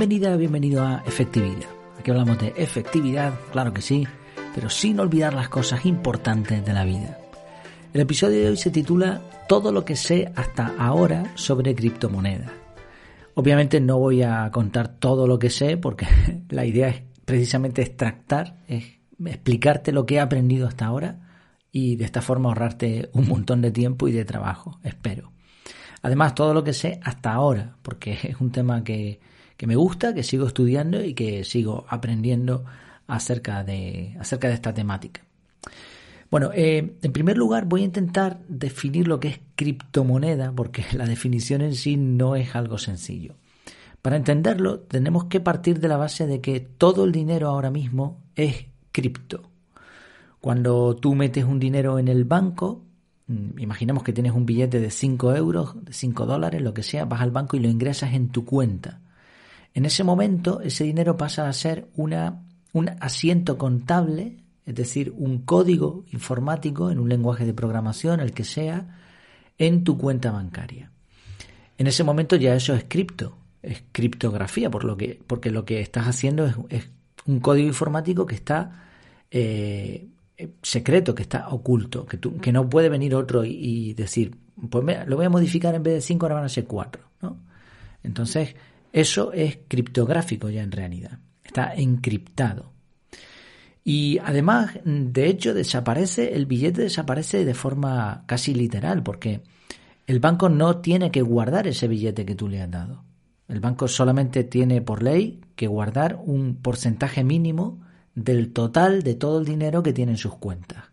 Bienvenida, bienvenido a Efectividad. Aquí hablamos de efectividad, claro que sí, pero sin olvidar las cosas importantes de la vida. El episodio de hoy se titula Todo lo que sé hasta ahora sobre criptomonedas. Obviamente no voy a contar todo lo que sé porque la idea es precisamente extractar, es explicarte lo que he aprendido hasta ahora y de esta forma ahorrarte un montón de tiempo y de trabajo, espero. Además, todo lo que sé hasta ahora, porque es un tema que, que me gusta, que sigo estudiando y que sigo aprendiendo acerca de, acerca de esta temática. Bueno, eh, en primer lugar voy a intentar definir lo que es criptomoneda, porque la definición en sí no es algo sencillo. Para entenderlo, tenemos que partir de la base de que todo el dinero ahora mismo es cripto. Cuando tú metes un dinero en el banco, mm, imaginemos que tienes un billete de 5 euros, de 5 dólares, lo que sea, vas al banco y lo ingresas en tu cuenta. En ese momento ese dinero pasa a ser una, un asiento contable, es decir, un código informático en un lenguaje de programación, el que sea, en tu cuenta bancaria. En ese momento ya eso es cripto, es criptografía, por lo que, porque lo que estás haciendo es, un código informático que está eh, secreto, que está oculto, que, que no puede venir otro y, decir, pues lo voy a modificar en vez de 5, ahora van a ser 4. ¿no? Entonces, eso es criptográfico ya en realidad. Está encriptado. Y además, de hecho, desaparece, el billete desaparece de forma casi literal, porque el banco no tiene que guardar ese billete que tú le has dado. El banco solamente tiene por ley que guardar un porcentaje mínimo del total de todo el dinero que tiene en sus cuentas.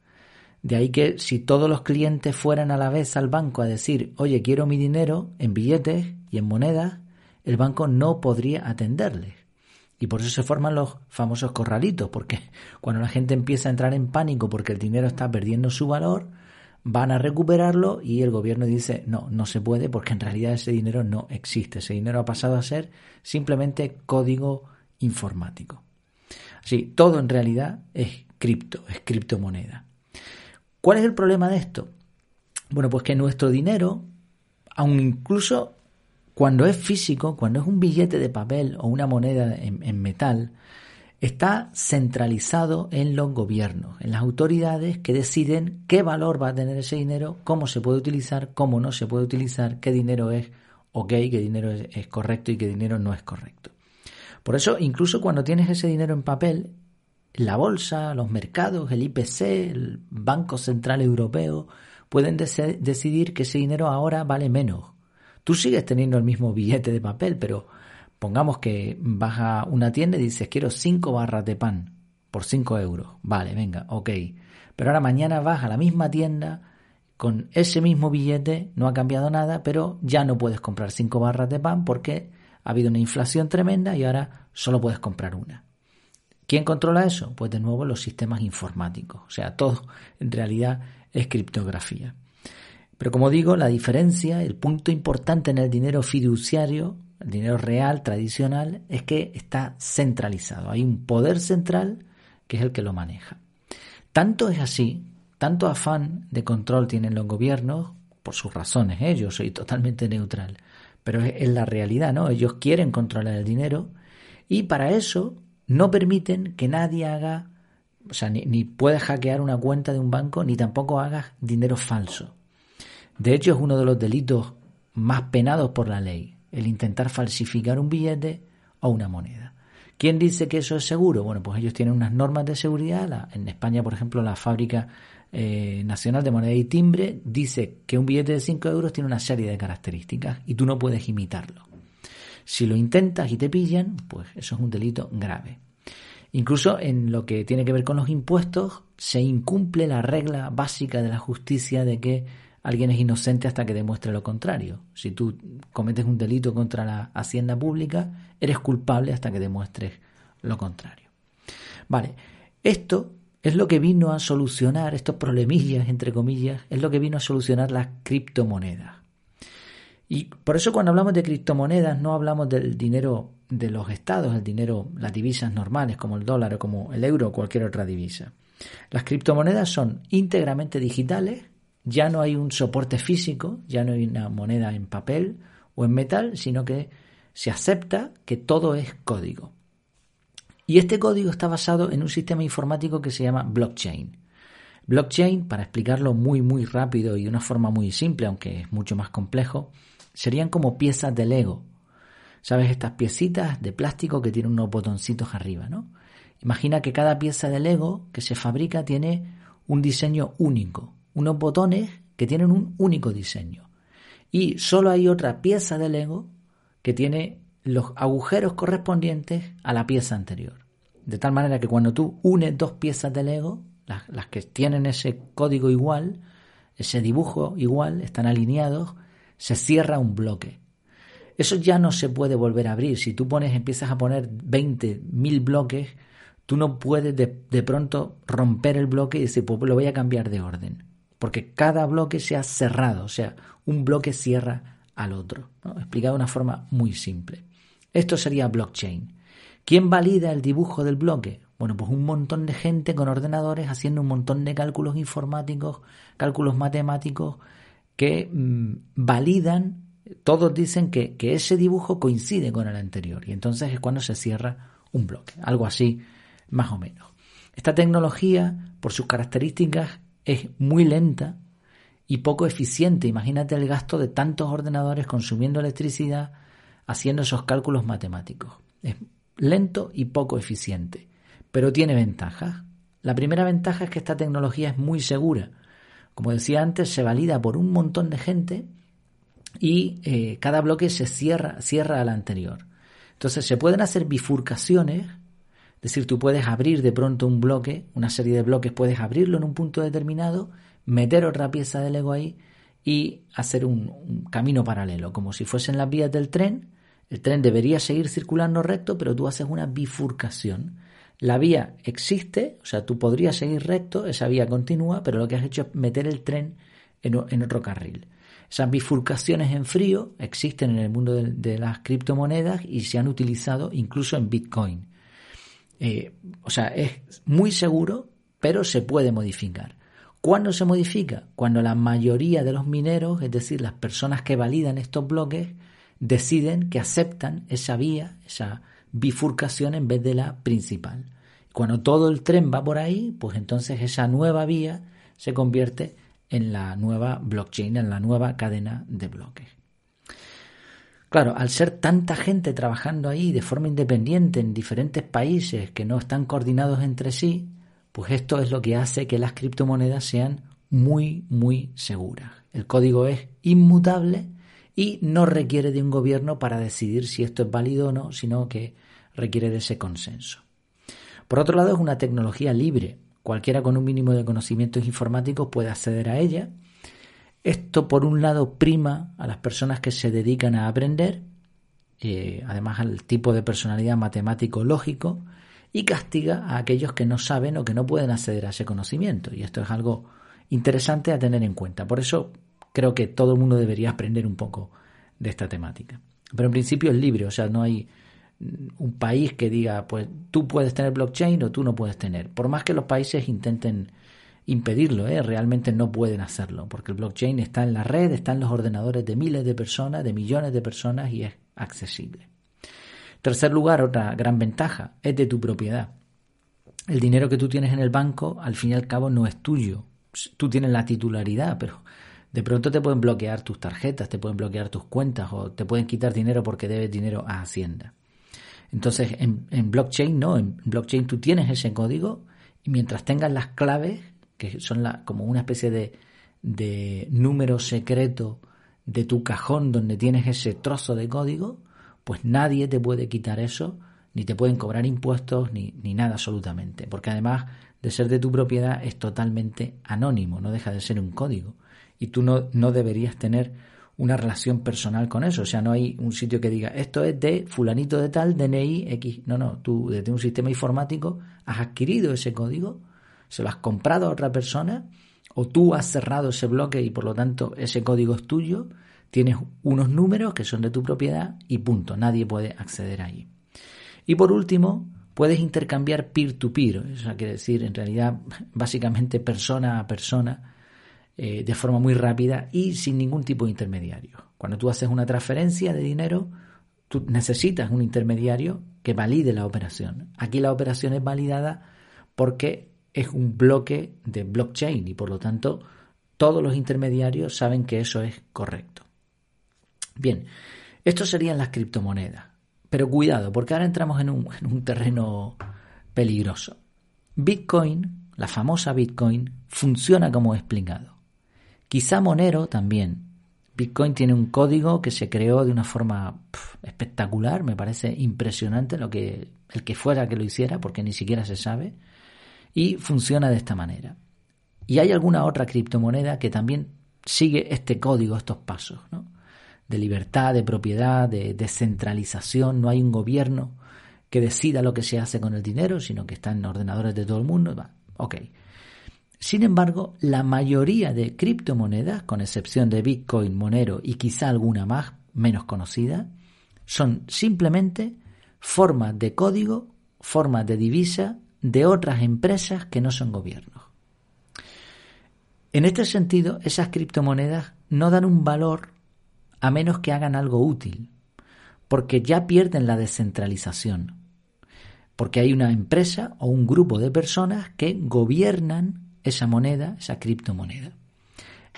De ahí que si todos los clientes fueran a la vez al banco a decir, oye, quiero mi dinero en billetes y en monedas, el banco no podría atenderles. Y por eso se forman los famosos corralitos, porque cuando la gente empieza a entrar en pánico porque el dinero está perdiendo su valor, van a recuperarlo y el gobierno dice, no, no se puede porque en realidad ese dinero no existe. Ese dinero ha pasado a ser simplemente código informático. Así, todo en realidad es cripto, es criptomoneda. ¿Cuál es el problema de esto? Bueno, pues que nuestro dinero, aun incluso cuando es físico, cuando es un billete de papel o una moneda en, metal, está centralizado en los gobiernos, en las autoridades que deciden qué valor va a tener ese dinero, cómo se puede utilizar, cómo no se puede utilizar, qué dinero es ok, qué dinero es, correcto y qué dinero no es correcto. Por eso, incluso cuando tienes ese dinero en papel, la bolsa, los mercados, el IPC, el Banco Central Europeo, pueden decidir que ese dinero ahora vale menos Tú sigues teniendo el mismo billete de papel, pero pongamos que vas a una tienda y dices, quiero cinco barras de pan por cinco euros. Vale, venga, ok. Pero ahora mañana vas a la misma tienda con ese mismo billete, no ha cambiado nada, pero ya no puedes comprar cinco barras de pan porque ha habido una inflación tremenda y ahora solo puedes comprar una. ¿Quién controla eso? Pues de nuevo los sistemas informáticos. O sea, todo en realidad es criptografía. Pero como digo, la diferencia, el punto importante en el dinero fiduciario, el dinero real, tradicional, es que está centralizado. Hay un poder central que es el que lo maneja. Tanto es así, tanto afán de control tienen los gobiernos, por sus razones, ¿eh? yo soy totalmente neutral, pero es, la realidad, ¿no? Ellos quieren controlar el dinero y para eso no permiten que nadie haga, o sea, ni, ni pueda hackear una cuenta de un banco, ni tampoco haga dinero falso. De hecho, es uno de los delitos más penados por la ley, el intentar falsificar un billete o una moneda. ¿Quién dice que eso es seguro? Bueno, pues ellos tienen unas normas de seguridad. en España, por ejemplo, la Fábrica eh, Nacional de Moneda y Timbre dice que un billete de 5 euros tiene una serie de características y tú no puedes imitarlo. Si lo intentas y te pillan, pues eso es un delito grave. Incluso en lo que tiene que ver con los impuestos, se incumple la regla básica de la justicia de que alguien es inocente hasta que demuestre lo contrario. Si tú cometes un delito contra la hacienda pública, eres culpable hasta que demuestres lo contrario. Vale, esto es lo que vino a solucionar, estos problemillas, entre comillas, es lo que vino a solucionar las criptomonedas. Y por eso cuando hablamos de criptomonedas no hablamos del dinero de los estados, el dinero, las divisas normales como el dólar o como el euro o cualquier otra divisa. Las criptomonedas son íntegramente digitales ya no hay un soporte físico, ya no hay una moneda en papel o en metal, sino que Se acepta que todo es código. Y este código está basado en un sistema informático que se llama blockchain. Blockchain, para explicarlo muy muy rápido y de una forma muy simple, aunque es mucho más complejo, serían como piezas de Lego. ¿Sabes? Estas piecitas de plástico que tienen unos botoncitos arriba, ¿no? Imagina que cada pieza de Lego que se fabrica tiene un diseño único, unos botones que tienen un único diseño. Y solo hay otra pieza de Lego que tiene los agujeros correspondientes a la pieza anterior. De tal manera que cuando tú unes dos piezas de Lego, las, que tienen ese código igual, ese dibujo igual, están alineados, se cierra un bloque. Eso ya no se puede volver a abrir. Si tú pones, empiezas a poner 20, mil bloques, tú no puedes de, pronto romper el bloque y decir, pues lo voy a cambiar de orden. Porque cada bloque se ha cerrado, o sea, un bloque cierra al otro. Explicado de una forma muy simple. Esto sería blockchain. ¿Quién valida el dibujo del bloque? Bueno, pues un montón de gente con ordenadores haciendo un montón de cálculos informáticos, cálculos matemáticos, que mm, validan, todos dicen que ese dibujo coincide con el anterior. Y entonces es cuando se cierra un bloque. Algo así, más o menos. Esta tecnología, por sus características, es muy lenta y poco eficiente. Imagínate el gasto de tantos ordenadores consumiendo electricidad haciendo esos cálculos matemáticos. Es lento y poco eficiente pero tiene ventajas. La primera ventaja es que esta tecnología es muy segura. Como decía antes, se valida por un montón de gente y eh, cada bloque se cierra, cierra al anterior. Entonces se pueden hacer bifurcaciones, es decir, tú puedes abrir de pronto un bloque, una serie de bloques, puedes abrirlo en un punto determinado, meter otra pieza de Lego ahí y hacer un, un camino paralelo, como si fuesen las vías del tren. El tren debería seguir circulando recto, pero tú haces una bifurcación. La vía existe, o sea, tú podrías seguir recto, esa vía continúa, pero lo que has hecho es meter el tren en, otro carril. Esas bifurcaciones en frío existen en el mundo de, las criptomonedas y se han utilizado incluso en Bitcoin. Eh, o sea, es muy seguro, pero se puede modificar. ¿Cuándo se modifica? Cuando la mayoría de los mineros, es decir, las personas que validan estos bloques, deciden que aceptan esa vía, esa bifurcación en vez de la principal. Cuando todo el tren va por ahí, pues entonces esa nueva vía se convierte en la nueva blockchain, en la nueva cadena de bloques. Claro, al ser tanta gente trabajando ahí de forma independiente en diferentes países que no están coordinados entre sí, pues esto es lo que hace que las criptomonedas sean muy, muy seguras. El código es inmutable y no requiere de un gobierno para decidir si esto es válido o no, sino que requiere de ese consenso. Por otro lado, es una tecnología libre. Cualquiera con un mínimo de conocimientos informáticos puede acceder a ella. Esto, por un lado, prima a las personas que se dedican a aprender, eh, además al tipo de personalidad matemático-lógico, y castiga a aquellos que no saben o que no pueden acceder a ese conocimiento. Y esto es algo interesante a tener en cuenta. Por eso creo que todo el mundo debería aprender un poco de esta temática. Pero en principio es libre, o sea, no hay un país que diga, pues tú puedes tener blockchain o tú no puedes tener. Por más que los países intenten impedirlo, ¿eh? realmente no pueden hacerlo, porque el blockchain está en la red, está en los ordenadores de miles de personas, de millones de personas y es accesible. Tercer lugar, otra gran ventaja, es de tu propiedad. El dinero que tú tienes en el banco, al fin y al cabo, no es tuyo. Tú tienes la titularidad, pero de pronto te pueden bloquear tus tarjetas, te pueden bloquear tus cuentas o te pueden quitar dinero porque debes dinero a Hacienda. Entonces, en, blockchain no, en blockchain tú tienes ese código y mientras tengas las claves, que son la, como una especie de, de número secreto de tu cajón donde tienes ese trozo de código, pues nadie te puede quitar eso, ni te pueden cobrar impuestos, ni, ni nada absolutamente. Porque además de ser de tu propiedad es totalmente anónimo, no deja de ser un código. Y tú no, no deberías tener una relación personal con eso. O sea, no hay un sitio que diga esto es de fulanito de tal, DNI X. No, no, tú desde un sistema informático has adquirido ese código, se lo has comprado a otra persona o tú has cerrado ese bloque y por lo tanto ese código es tuyo, tienes unos números que son de tu propiedad y punto, nadie puede acceder ahí. Y por último, puedes intercambiar peer-to-peer, -peer, eso quiere decir en realidad básicamente persona a persona, eh, de forma muy rápida y sin ningún tipo de intermediario. Cuando tú haces una transferencia de dinero, tú necesitas un intermediario que valide la operación. Aquí la operación es validada porque es un bloque de blockchain y por lo tanto todos los intermediarios saben que eso es correcto. Bien, esto serían las criptomonedas. Pero cuidado, porque ahora entramos en un, en un terreno peligroso. Bitcoin, la famosa Bitcoin, funciona como he. Quizá Monero también. Bitcoin tiene un código que se creó de una forma espectacular, me parece impresionante lo que el que fuera que lo hiciera, porque ni siquiera se sabe, y funciona de esta manera. Y hay alguna otra criptomoneda que también sigue este código, estos pasos, ¿no? de libertad, de propiedad, de descentralización, no hay un gobierno que decida lo que se hace con el dinero, sino que está en ordenadores de todo el mundo. Va, ok. Sin embargo, la mayoría de criptomonedas, con excepción de Bitcoin, Monero y quizá alguna más menos conocida, son simplemente formas de código, formas de divisa de otras empresas que no son gobiernos. En este sentido, esas criptomonedas no dan un valor a menos que hagan algo útil, porque ya pierden la descentralización, porque hay una empresa o un grupo de personas que gobiernan esa moneda, esa criptomoneda.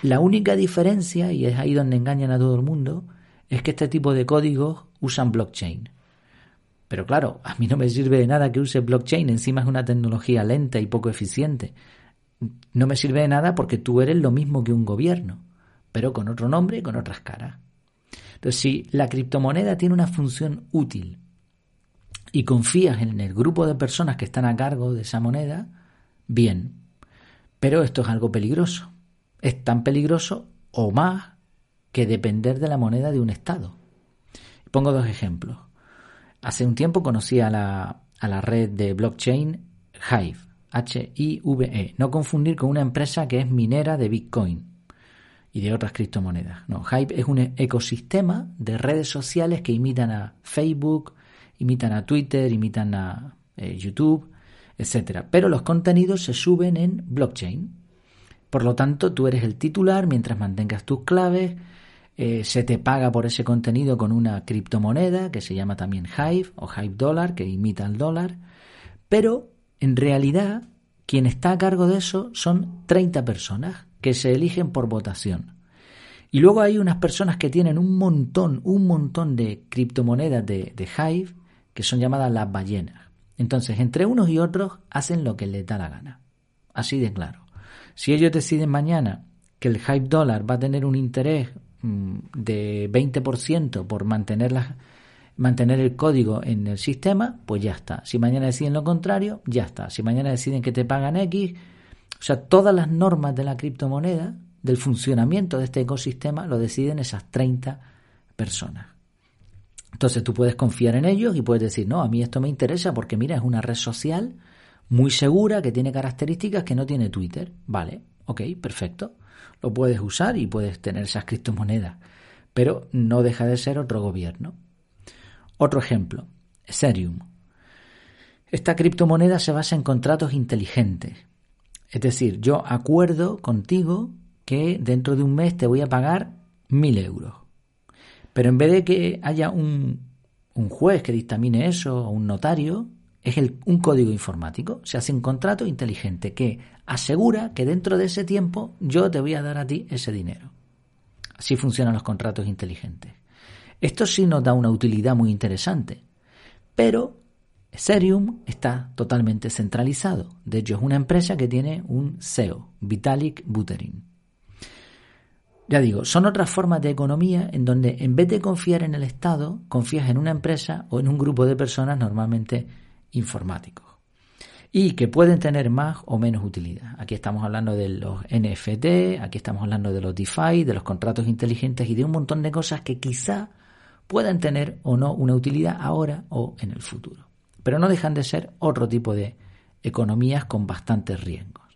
La única diferencia, y es ahí donde engañan a todo el mundo, es que este tipo de códigos usan blockchain. Pero claro, a mí no me sirve de nada que use blockchain, encima es una tecnología lenta y poco eficiente. No me sirve de nada porque tú eres lo mismo que un gobierno, pero con otro nombre y con otras caras. Entonces, si la criptomoneda tiene una función útil y confías en el grupo de personas que están a cargo de esa moneda, bien. Pero esto es algo peligroso. Es tan peligroso o más que depender de la moneda de un Estado. Pongo dos ejemplos. Hace un tiempo conocí a la, la red de blockchain Hive, H-I-V-E. No confundir con una empresa que es minera de Bitcoin y de otras criptomonedas. No, Hive es un ecosistema de redes sociales que imitan a Facebook, imitan a Twitter, imitan a eh, YouTube, etc. Pero los contenidos se suben en blockchain. Por lo tanto, tú eres el titular mientras mantengas tus claves. Eh, se te paga por ese contenido con una criptomoneda que se llama también Hive o Hive Dollar, que imita al dólar. Pero en realidad, quien está a cargo de eso son 30 personas que se eligen por votación. Y luego hay unas personas que tienen un montón, un montón de criptomonedas de, de Hive que son llamadas las ballenas. Entonces, entre unos y otros hacen lo que les da la gana. Así de claro. Si ellos deciden mañana que el Hive dólar va a tener un interés de 20% por mantener, mantener el código en el sistema, pues ya está. Si mañana deciden lo contrario, ya está. Si mañana deciden que te pagan X, o sea, todas las normas de la criptomoneda, del funcionamiento de este ecosistema, lo deciden esas 30 personas. Entonces tú puedes confiar en ellos y puedes decir, no, a mí esto me interesa porque mira, es una red social muy segura que tiene características que no tiene Twitter. Vale, ok, perfecto. Lo puedes usar y puedes tener esas criptomonedas, pero no deja de ser otro gobierno. Otro ejemplo, Ethereum. Esta criptomoneda se basa en contratos inteligentes. Es decir, yo acuerdo contigo que dentro de un mes te voy a pagar mil euros. Pero en vez de que haya un, juez que dictamine eso o un notario, es un código informático. Se hace un contrato inteligente que asegura que dentro de ese tiempo yo te voy a dar a ti ese dinero. Así funcionan los contratos inteligentes. Esto sí nos da una utilidad muy interesante, pero Ethereum está totalmente centralizado. De hecho, es una empresa que tiene un CEO, Vitalik Buterin. Ya digo, son otras formas de economía en donde en vez de confiar en el Estado, confías en una empresa o en un grupo de personas normalmente informáticos. Y que pueden tener más o menos utilidad. Aquí estamos hablando de los NFT, aquí estamos hablando de los DeFi, de los contratos inteligentes y de un montón de cosas que quizá puedan tener o no una utilidad ahora o en el futuro pero no dejan de ser otro tipo de economías con bastantes riesgos.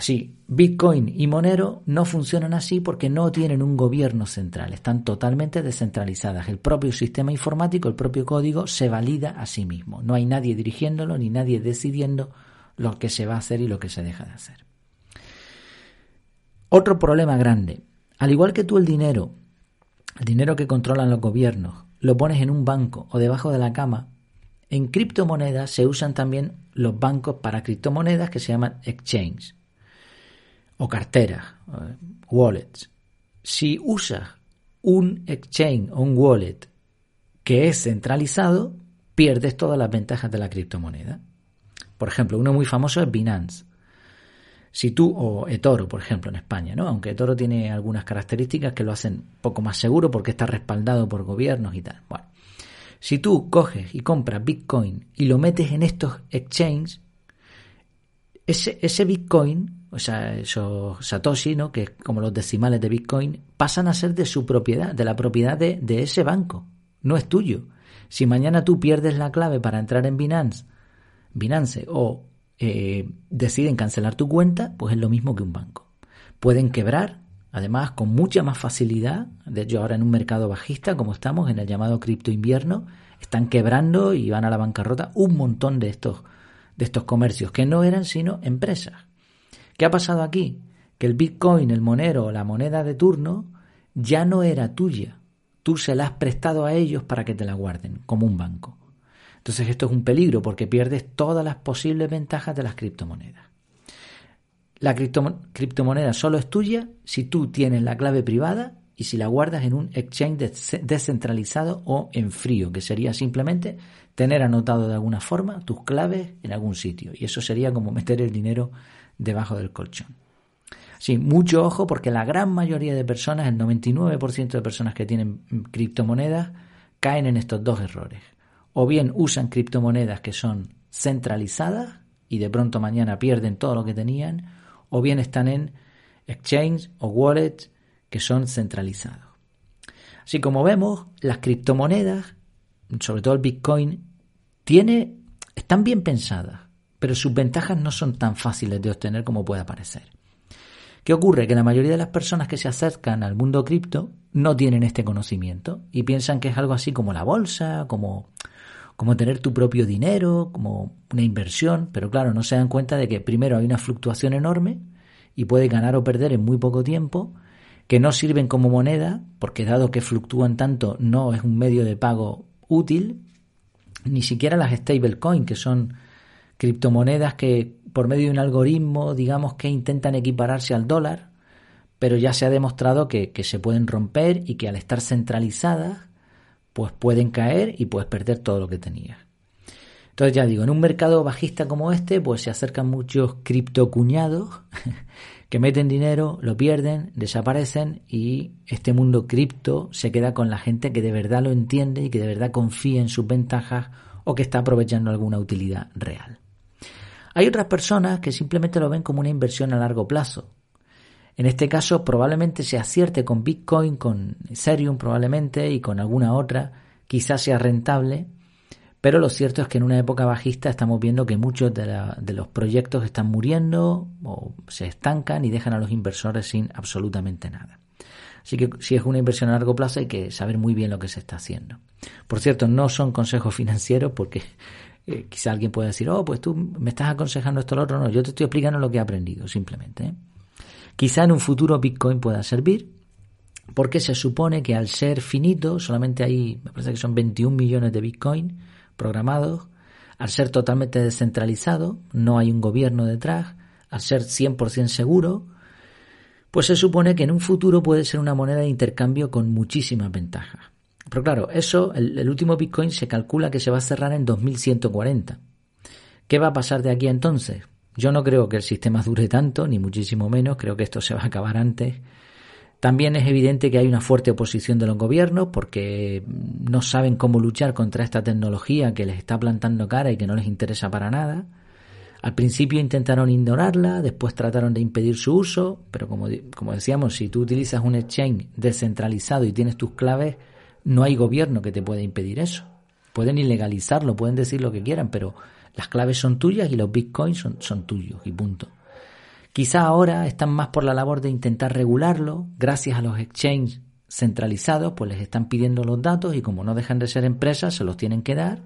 Sí, Bitcoin y Monero no funcionan así porque no tienen un gobierno central, están totalmente descentralizadas. El propio sistema informático, el propio código se valida a sí mismo. No hay nadie dirigiéndolo ni nadie decidiendo lo que se va a hacer y lo que se deja de hacer. Otro problema grande, al igual que tú el dinero el dinero que controlan los gobiernos, lo pones en un banco o debajo de la cama, en criptomonedas se usan también los bancos para criptomonedas que se llaman exchange o carteras, eh, wallets. Si usas un exchange o un wallet que es centralizado, pierdes todas las ventajas de la criptomoneda. Por ejemplo, uno muy famoso es Binance. Si tú, o eToro, por ejemplo, en España, ¿no? Aunque eToro tiene algunas características que lo hacen poco más seguro porque está respaldado por gobiernos y tal. Bueno, si tú coges y compras Bitcoin y lo metes en estos exchanges, ese, ese Bitcoin, o sea, esos Satoshi, ¿no? Que como los decimales de Bitcoin, pasan a ser de su propiedad, de la propiedad de, de ese banco. No es tuyo. Si mañana tú pierdes la clave para entrar en Binance, Binance o eh, deciden cancelar tu cuenta, pues es lo mismo que un banco. Pueden quebrar, además, con mucha más facilidad. De hecho, ahora en un mercado bajista, como estamos, en el llamado cripto invierno, están quebrando y van a la bancarrota un montón de estos, de estos comercios, que no eran sino empresas. ¿Qué ha pasado aquí? Que el Bitcoin, el monero o la moneda de turno ya no era tuya. Tú se la has prestado a ellos para que te la guarden, como un banco. Entonces esto es un peligro porque pierdes todas las posibles ventajas de las criptomonedas. La criptomoneda solo es tuya si tú tienes la clave privada y si la guardas en un exchange descentralizado o en frío, que sería simplemente tener anotado de alguna forma tus claves en algún sitio. Y eso sería como meter el dinero debajo del colchón. Sí, mucho ojo porque la gran mayoría de personas, el 99% de personas que tienen criptomonedas, caen en estos dos errores o bien usan criptomonedas que son centralizadas y de pronto mañana pierden todo lo que tenían, o bien están en exchange o wallets que son centralizados. Así como vemos, las criptomonedas, sobre todo el Bitcoin, tiene, están bien pensadas, pero sus ventajas no son tan fáciles de obtener como puede parecer. ¿Qué ocurre? Que la mayoría de las personas que se acercan al mundo cripto no tienen este conocimiento y piensan que es algo así como la bolsa, como como tener tu propio dinero, como una inversión, pero claro, no se dan cuenta de que primero hay una fluctuación enorme y puede ganar o perder en muy poco tiempo, que no sirven como moneda, porque dado que fluctúan tanto, no es un medio de pago útil, ni siquiera las stablecoin, que son criptomonedas que por medio de un algoritmo, digamos que intentan equipararse al dólar, pero ya se ha demostrado que, se pueden romper y que al estar centralizadas pues pueden caer y puedes perder todo lo que tenías. Entonces ya digo, en un mercado bajista como este, pues se acercan muchos criptocuñados que meten dinero, lo pierden, desaparecen y este mundo cripto se queda con la gente que de verdad lo entiende y que de verdad confía en sus ventajas o que está aprovechando alguna utilidad real. Hay otras personas que simplemente lo ven como una inversión a largo plazo, en este caso probablemente se acierte con Bitcoin, con Ethereum probablemente y con alguna otra, quizás sea rentable, pero lo cierto es que en una época bajista estamos viendo que muchos de, los proyectos están muriendo o se estancan y dejan a los inversores sin absolutamente nada. Así que si es una inversión a largo plazo hay que saber muy bien lo que se está haciendo. Por cierto, no son consejos financieros porque eh, quizá alguien pueda decir, oh, pues tú me estás aconsejando esto o lo otro. No, yo te estoy explicando lo que he aprendido simplemente. ¿eh? Quizá en un futuro Bitcoin pueda servir, porque se supone que al ser finito, solamente hay, me parece que son 21 millones de Bitcoin programados, al ser totalmente descentralizado, no hay un gobierno detrás, al ser 100% seguro, pues se supone que en un futuro puede ser una moneda de intercambio con muchísimas ventajas. Pero claro, eso, el, último Bitcoin se calcula que se va a cerrar en 2140. ¿Qué va a pasar de aquí a entonces? Yo no creo que el sistema dure tanto, ni muchísimo menos, creo que esto se va a acabar antes. También es evidente que hay una fuerte oposición de los gobiernos porque no saben cómo luchar contra esta tecnología que les está plantando cara y que no les interesa para nada. Al principio intentaron ignorarla, después trataron de impedir su uso, pero como, como decíamos, si tú utilizas un exchange descentralizado y tienes tus claves, no hay gobierno que te pueda impedir eso. Pueden ilegalizarlo, pueden decir lo que quieran, pero las claves son tuyas y los bitcoins son, tuyos y punto. Quizá ahora están más por la labor de intentar regularlo, gracias a los exchanges centralizados, pues les están pidiendo los datos y como no dejan de ser empresas, se los tienen que dar.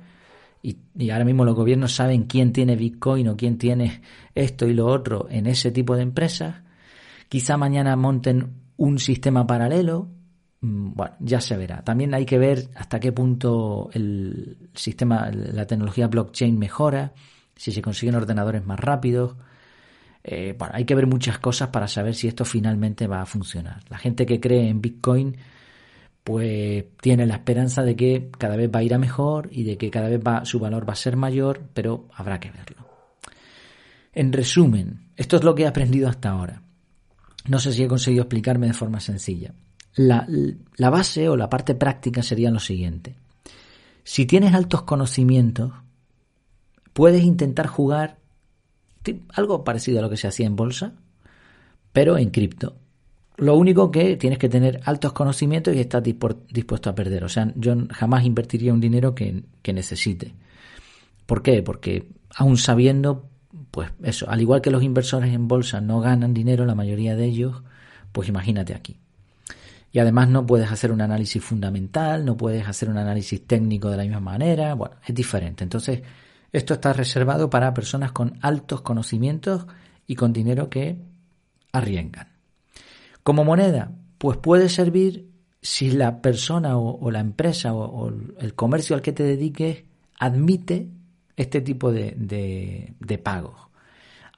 Y, y, ahora mismo los gobiernos saben quién tiene Bitcoin o quién tiene esto y lo otro en ese tipo de empresas. Quizá mañana monten un sistema paralelo bueno, ya se verá. También hay que ver hasta qué punto el sistema, la tecnología blockchain mejora, si se consiguen ordenadores más rápidos. Eh, bueno, hay que ver muchas cosas para saber si esto finalmente va a funcionar. La gente que cree en Bitcoin pues tiene la esperanza de que cada vez va a ir a mejor y de que cada vez va, su valor va a ser mayor, pero habrá que verlo. En resumen, esto es lo que he aprendido hasta ahora. No sé si he conseguido explicarme de forma sencilla. La, la base o la parte práctica sería lo siguiente. Si tienes altos conocimientos, puedes intentar jugar algo parecido a lo que se hacía en bolsa, pero en cripto. Lo único que tienes que tener altos conocimientos y estar dispuesto a perder. O sea, yo jamás invertiría un dinero que, que necesite. ¿Por qué? Porque aún sabiendo, pues eso, al igual que los inversores en bolsa no ganan dinero, la mayoría de ellos, pues imagínate aquí. Y además no puedes hacer un análisis fundamental, no puedes hacer un análisis técnico de la misma manera, bueno, es diferente. Entonces, esto está reservado para personas con altos conocimientos y con dinero que arriesgan. Como moneda, pues puede servir si la persona o, la empresa o, el comercio al que te dediques admite este tipo de, de pagos.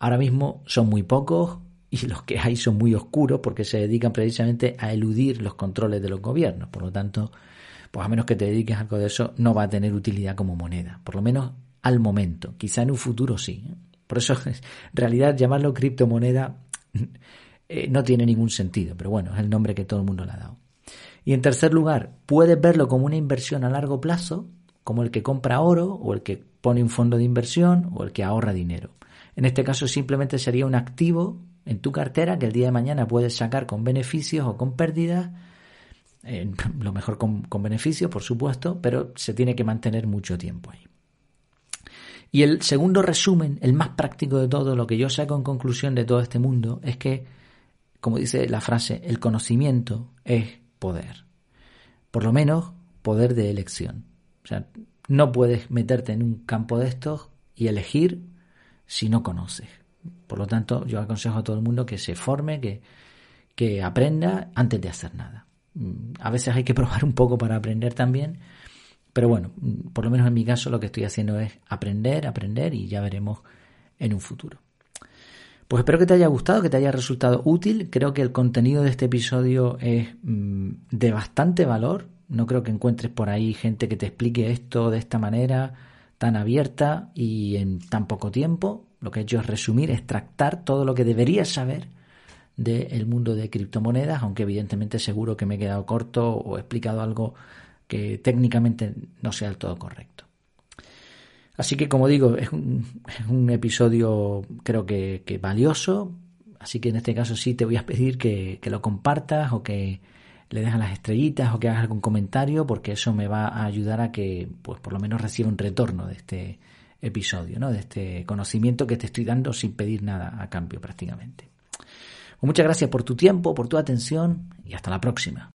Ahora mismo son muy pocos y los que hay son muy oscuros porque se dedican precisamente a eludir los controles de los gobiernos. Por lo tanto, pues a menos que te dediques a algo de eso, no va a tener utilidad como moneda. Por lo menos al momento. Quizá en un futuro sí. ¿eh? Por eso, en realidad, llamarlo criptomoneda eh, no tiene ningún sentido, pero bueno, es el nombre que todo el mundo le ha dado. Y en tercer lugar, puedes verlo como una inversión a largo plazo, como el que compra oro o el que pone un fondo de inversión o el que ahorra dinero. En este caso simplemente sería un activo en tu cartera que el día de mañana puedes sacar con beneficios o con pérdidas, eh, lo mejor con, con beneficios, por supuesto, pero se tiene que mantener mucho tiempo ahí. Y el segundo resumen, el más práctico de todo, lo que yo saco en conclusión de todo este mundo, es que como dice la frase, el conocimiento es poder. Por lo menos poder de elección. O sea, no puedes meterte en un campo de estos y elegir si no conoces. Por lo tanto, yo aconsejo a todo el mundo que se forme, que, que aprenda antes de hacer nada. Mm, a veces hay que probar un poco para aprender también, pero bueno, mm, por lo menos en mi caso lo que estoy haciendo es aprender, aprender y ya veremos en un futuro. Pues espero que te haya gustado, que te haya resultado útil. Creo que el contenido de este episodio es mm, de bastante valor. No creo que encuentres por ahí gente que te explique esto de esta manera tan abierta y en tan poco tiempo. Lo que he hecho es resumir, extractar todo lo que deberías saber del mundo de criptomonedas, aunque evidentemente seguro que me he quedado corto o he explicado algo que técnicamente no sea del todo correcto. Así que, como digo, es un, episodio creo que, valioso. Así que en este caso sí te voy a pedir que, lo compartas o que le dejas las estrellitas o que hagas algún comentario porque eso me va a ayudar a que pues por lo menos reciba un retorno de este episodio, ¿no? de este conocimiento que te estoy dando sin pedir nada a cambio prácticamente. Pues muchas gracias por tu tiempo, por tu atención y hasta la próxima.